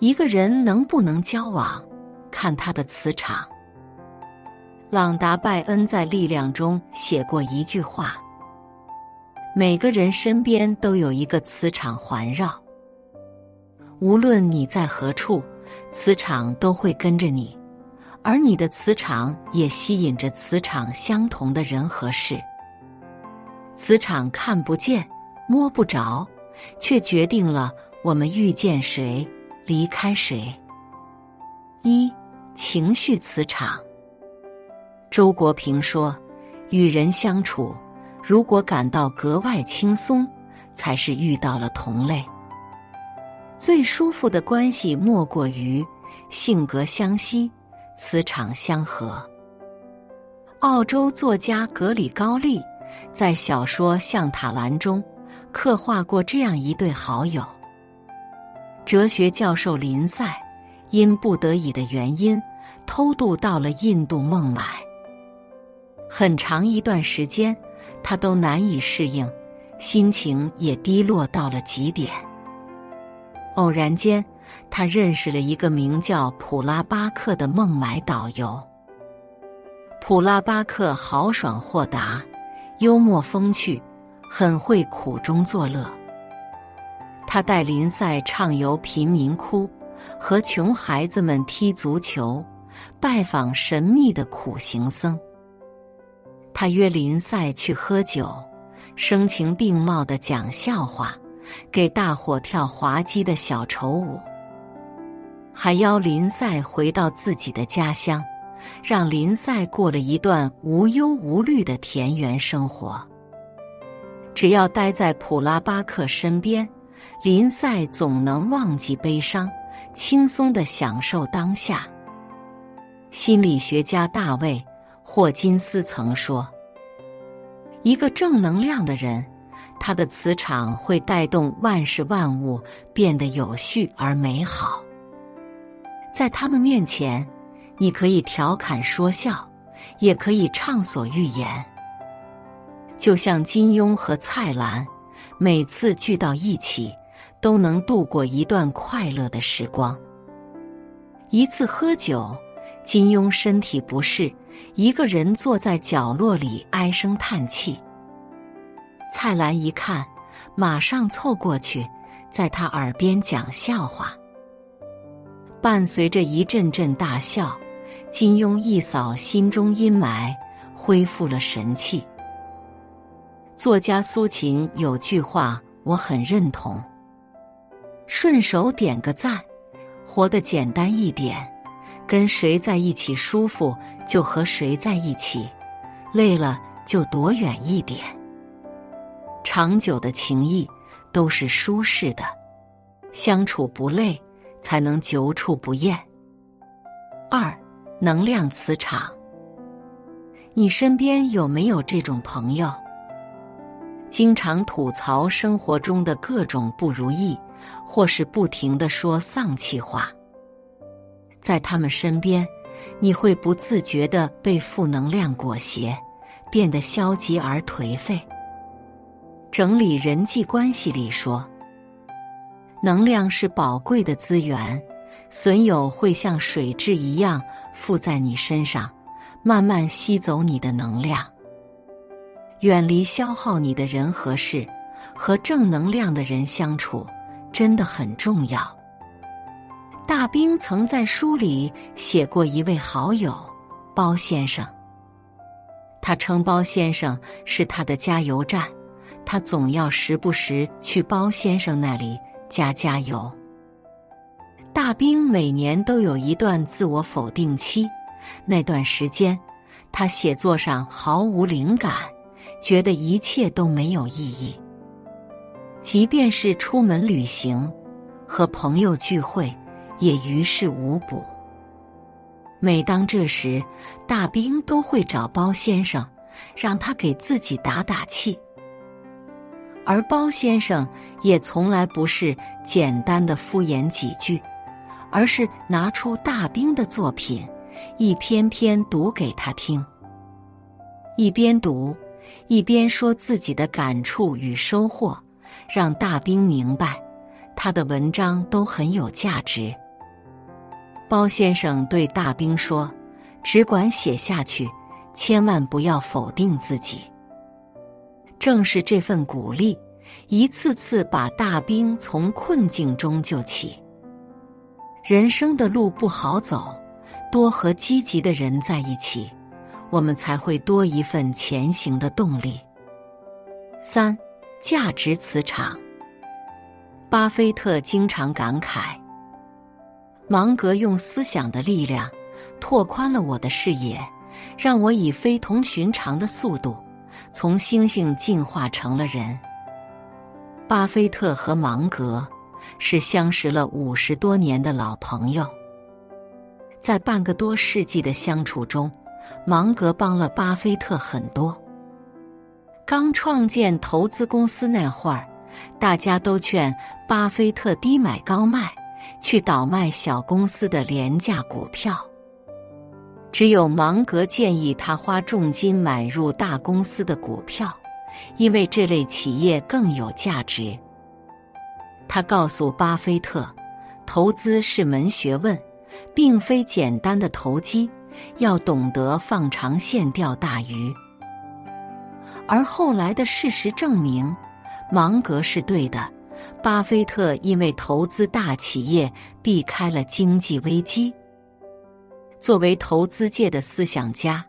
一个人能不能交往，看他的磁场。朗达·拜恩在《力量》中写过一句话：“每个人身边都有一个磁场环绕，无论你在何处，磁场都会跟着你，而你的磁场也吸引着磁场相同的人和事。磁场看不见、摸不着，却决定了我们遇见谁、离开谁。一情绪磁场。”周国平说：“与人相处，如果感到格外轻松，才是遇到了同类。最舒服的关系，莫过于性格相吸、磁场相合。”澳洲作家格里高利在小说《象塔兰》中刻画过这样一对好友：哲学教授林赛因不得已的原因，偷渡到了印度孟买。很长一段时间，他都难以适应，心情也低落到了极点。偶然间，他认识了一个名叫普拉巴克的孟买导游。普拉巴克豪爽豁达，幽默风趣，很会苦中作乐。他带林赛畅游贫民窟，和穷孩子们踢足球，拜访神秘的苦行僧。他约林赛去喝酒，声情并茂的讲笑话，给大伙跳滑稽的小丑舞，还邀林赛回到自己的家乡，让林赛过了一段无忧无虑的田园生活。只要待在普拉巴克身边，林赛总能忘记悲伤，轻松的享受当下。心理学家大卫。霍金斯曾说：“一个正能量的人，他的磁场会带动万事万物变得有序而美好。在他们面前，你可以调侃说笑，也可以畅所欲言。就像金庸和蔡澜，每次聚到一起，都能度过一段快乐的时光。一次喝酒。”金庸身体不适，一个人坐在角落里唉声叹气。蔡澜一看，马上凑过去，在他耳边讲笑话。伴随着一阵阵大笑，金庸一扫心中阴霾，恢复了神气。作家苏秦有句话我很认同：顺手点个赞，活得简单一点。跟谁在一起舒服，就和谁在一起；累了就躲远一点。长久的情谊都是舒适的，相处不累，才能久处不厌。二，能量磁场。你身边有没有这种朋友？经常吐槽生活中的各种不如意，或是不停的说丧气话。在他们身边，你会不自觉的被负能量裹挟，变得消极而颓废。整理人际关系里说，能量是宝贵的资源，损友会像水蛭一样附在你身上，慢慢吸走你的能量。远离消耗你的人和事，和正能量的人相处，真的很重要。大兵曾在书里写过一位好友包先生，他称包先生是他的加油站，他总要时不时去包先生那里加加油。大兵每年都有一段自我否定期，那段时间他写作上毫无灵感，觉得一切都没有意义，即便是出门旅行，和朋友聚会。也于事无补。每当这时，大兵都会找包先生，让他给自己打打气。而包先生也从来不是简单的敷衍几句，而是拿出大兵的作品，一篇篇读给他听。一边读，一边说自己的感触与收获，让大兵明白，他的文章都很有价值。包先生对大兵说：“只管写下去，千万不要否定自己。”正是这份鼓励，一次次把大兵从困境中救起。人生的路不好走，多和积极的人在一起，我们才会多一份前行的动力。三、价值磁场。巴菲特经常感慨：“芒格用思想的力量拓宽了我的视野，让我以非同寻常的速度从猩猩进化成了人。”巴菲特和芒格是相识了五十多年的老朋友，在半个多世纪的相处中，芒格帮了巴菲特很多。刚创建投资公司那会儿。大家都劝巴菲特低买高卖，去倒卖小公司的廉价股票。只有芒格建议他花重金买入大公司的股票，因为这类企业更有价值。他告诉巴菲特，投资是门学问，并非简单的投机，要懂得放长线钓大鱼。而后来的事实证明。芒格是对的，巴菲特因为投资大企业避开了经济危机。作为投资界的思想家，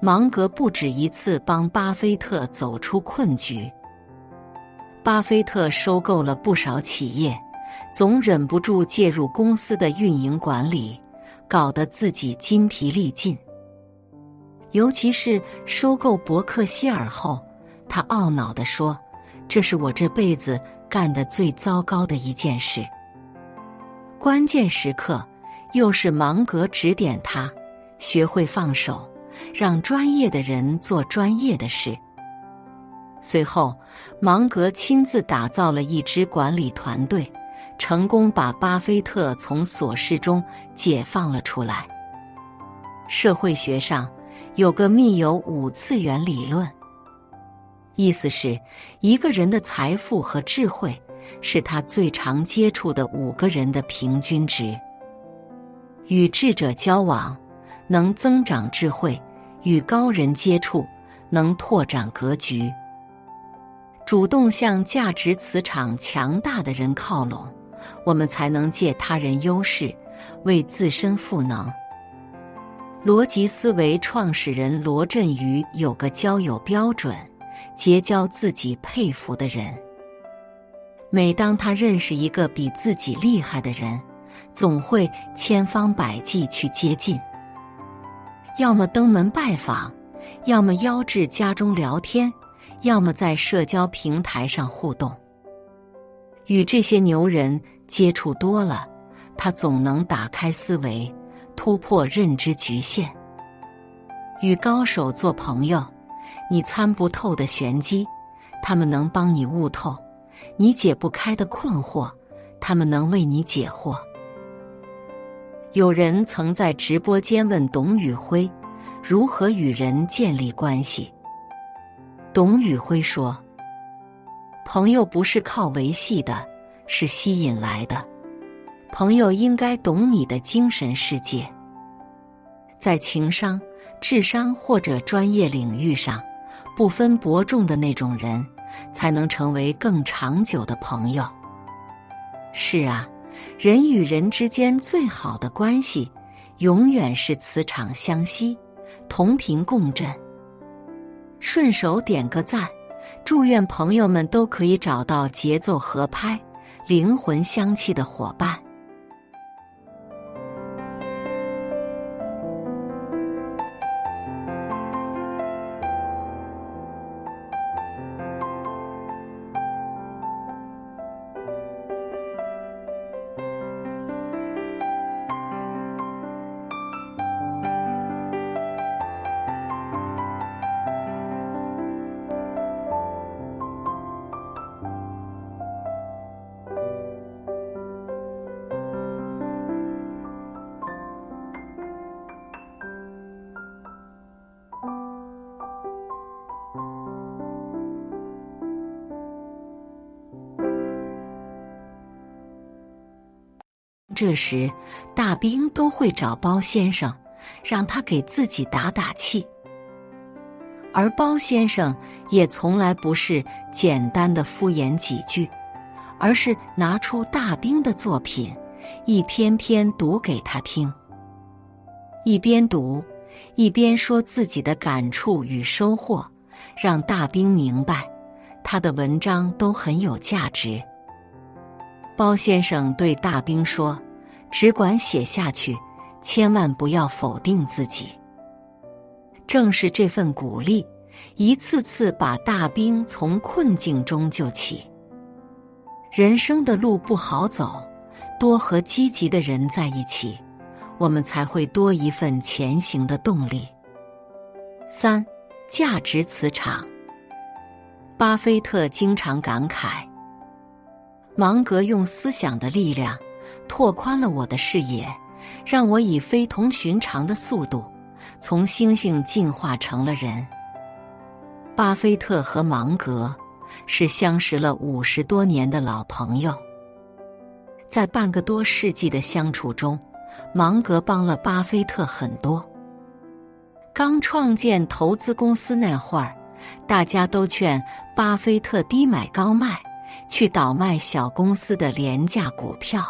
芒格不止一次帮巴菲特走出困局。巴菲特收购了不少企业，总忍不住介入公司的运营管理，搞得自己筋疲力尽。尤其是收购伯克希尔后，他懊恼地说。这是我这辈子干的最糟糕的一件事。关键时刻，又是芒格指点他学会放手，让专业的人做专业的事。随后，芒格亲自打造了一支管理团队，成功把巴菲特从琐事中解放了出来。社会学上有个密友五次元理论。意思是，一个人的财富和智慧是他最常接触的五个人的平均值。与智者交往，能增长智慧；与高人接触，能拓展格局。主动向价值磁场强大的人靠拢，我们才能借他人优势为自身赋能。逻辑思维创始人罗振宇有个交友标准。结交自己佩服的人。每当他认识一个比自己厉害的人，总会千方百计去接近，要么登门拜访，要么邀至家中聊天，要么在社交平台上互动。与这些牛人接触多了，他总能打开思维，突破认知局限。与高手做朋友。你参不透的玄机，他们能帮你悟透；你解不开的困惑，他们能为你解惑。有人曾在直播间问董宇辉如何与人建立关系，董宇辉说：“朋友不是靠维系的，是吸引来的。朋友应该懂你的精神世界，在情商、智商或者专业领域上。”不分伯仲的那种人，才能成为更长久的朋友。是啊，人与人之间最好的关系，永远是磁场相吸，同频共振。顺手点个赞，祝愿朋友们都可以找到节奏合拍、灵魂相契的伙伴。这时，大兵都会找包先生，让他给自己打打气。而包先生也从来不是简单的敷衍几句，而是拿出大兵的作品，一篇篇读给他听。一边读，一边说自己的感触与收获，让大兵明白，他的文章都很有价值。包先生对大兵说：“只管写下去，千万不要否定自己。”正是这份鼓励，一次次把大兵从困境中救起。人生的路不好走，多和积极的人在一起，我们才会多一份前行的动力。三、价值磁场。巴菲特经常感慨。芒格用思想的力量拓宽了我的视野，让我以非同寻常的速度从猩猩进化成了人。巴菲特和芒格是相识了五十多年的老朋友，在半个多世纪的相处中，芒格帮了巴菲特很多。刚创建投资公司那会儿，大家都劝巴菲特低买高卖。去倒卖小公司的廉价股票，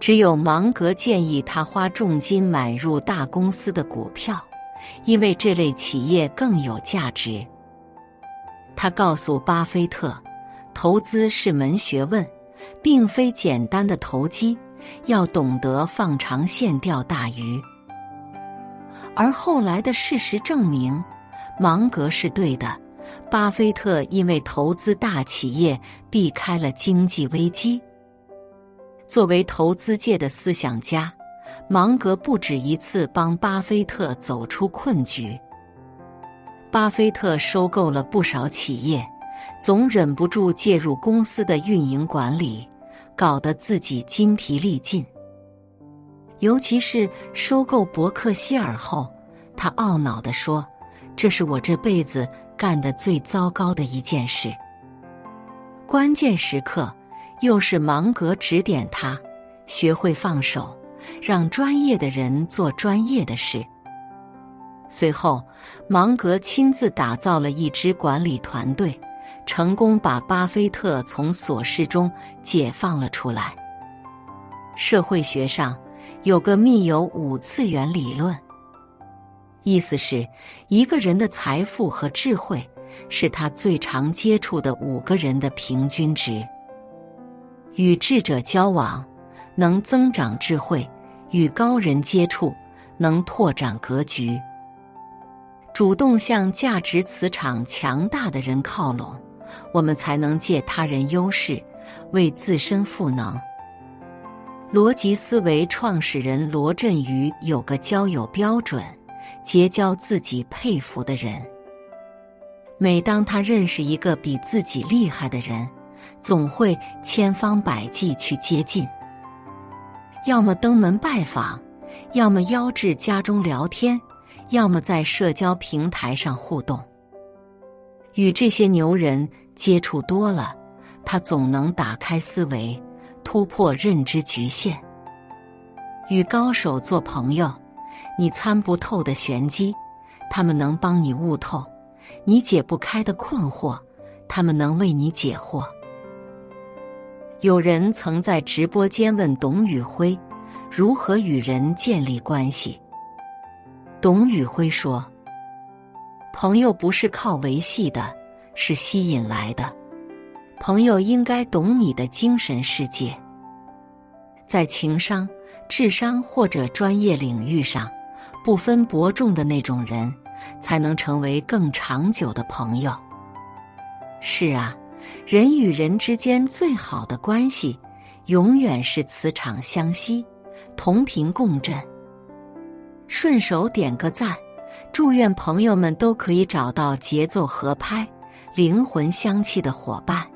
只有芒格建议他花重金买入大公司的股票，因为这类企业更有价值。他告诉巴菲特，投资是门学问，并非简单的投机，要懂得放长线钓大鱼。而后来的事实证明，芒格是对的。巴菲特因为投资大企业避开了经济危机。作为投资界的思想家，芒格不止一次帮巴菲特走出困局。巴菲特收购了不少企业，总忍不住介入公司的运营管理，搞得自己筋疲力尽。尤其是收购伯克希尔后，他懊恼地说：“这是我这辈子。”干的最糟糕的一件事。关键时刻，又是芒格指点他学会放手，让专业的人做专业的事。随后，芒格亲自打造了一支管理团队，成功把巴菲特从琐事中解放了出来。社会学上有个密友五次元理论。意思是，一个人的财富和智慧是他最常接触的五个人的平均值。与智者交往，能增长智慧；与高人接触，能拓展格局。主动向价值磁场强大的人靠拢，我们才能借他人优势为自身赋能。逻辑思维创始人罗振宇有个交友标准。结交自己佩服的人。每当他认识一个比自己厉害的人，总会千方百计去接近，要么登门拜访，要么邀至家中聊天，要么在社交平台上互动。与这些牛人接触多了，他总能打开思维，突破认知局限。与高手做朋友。你参不透的玄机，他们能帮你悟透；你解不开的困惑，他们能为你解惑。有人曾在直播间问董宇辉如何与人建立关系。董宇辉说：“朋友不是靠维系的，是吸引来的。朋友应该懂你的精神世界，在情商、智商或者专业领域上。”不分伯仲的那种人，才能成为更长久的朋友。是啊，人与人之间最好的关系，永远是磁场相吸，同频共振。顺手点个赞，祝愿朋友们都可以找到节奏合拍、灵魂相契的伙伴。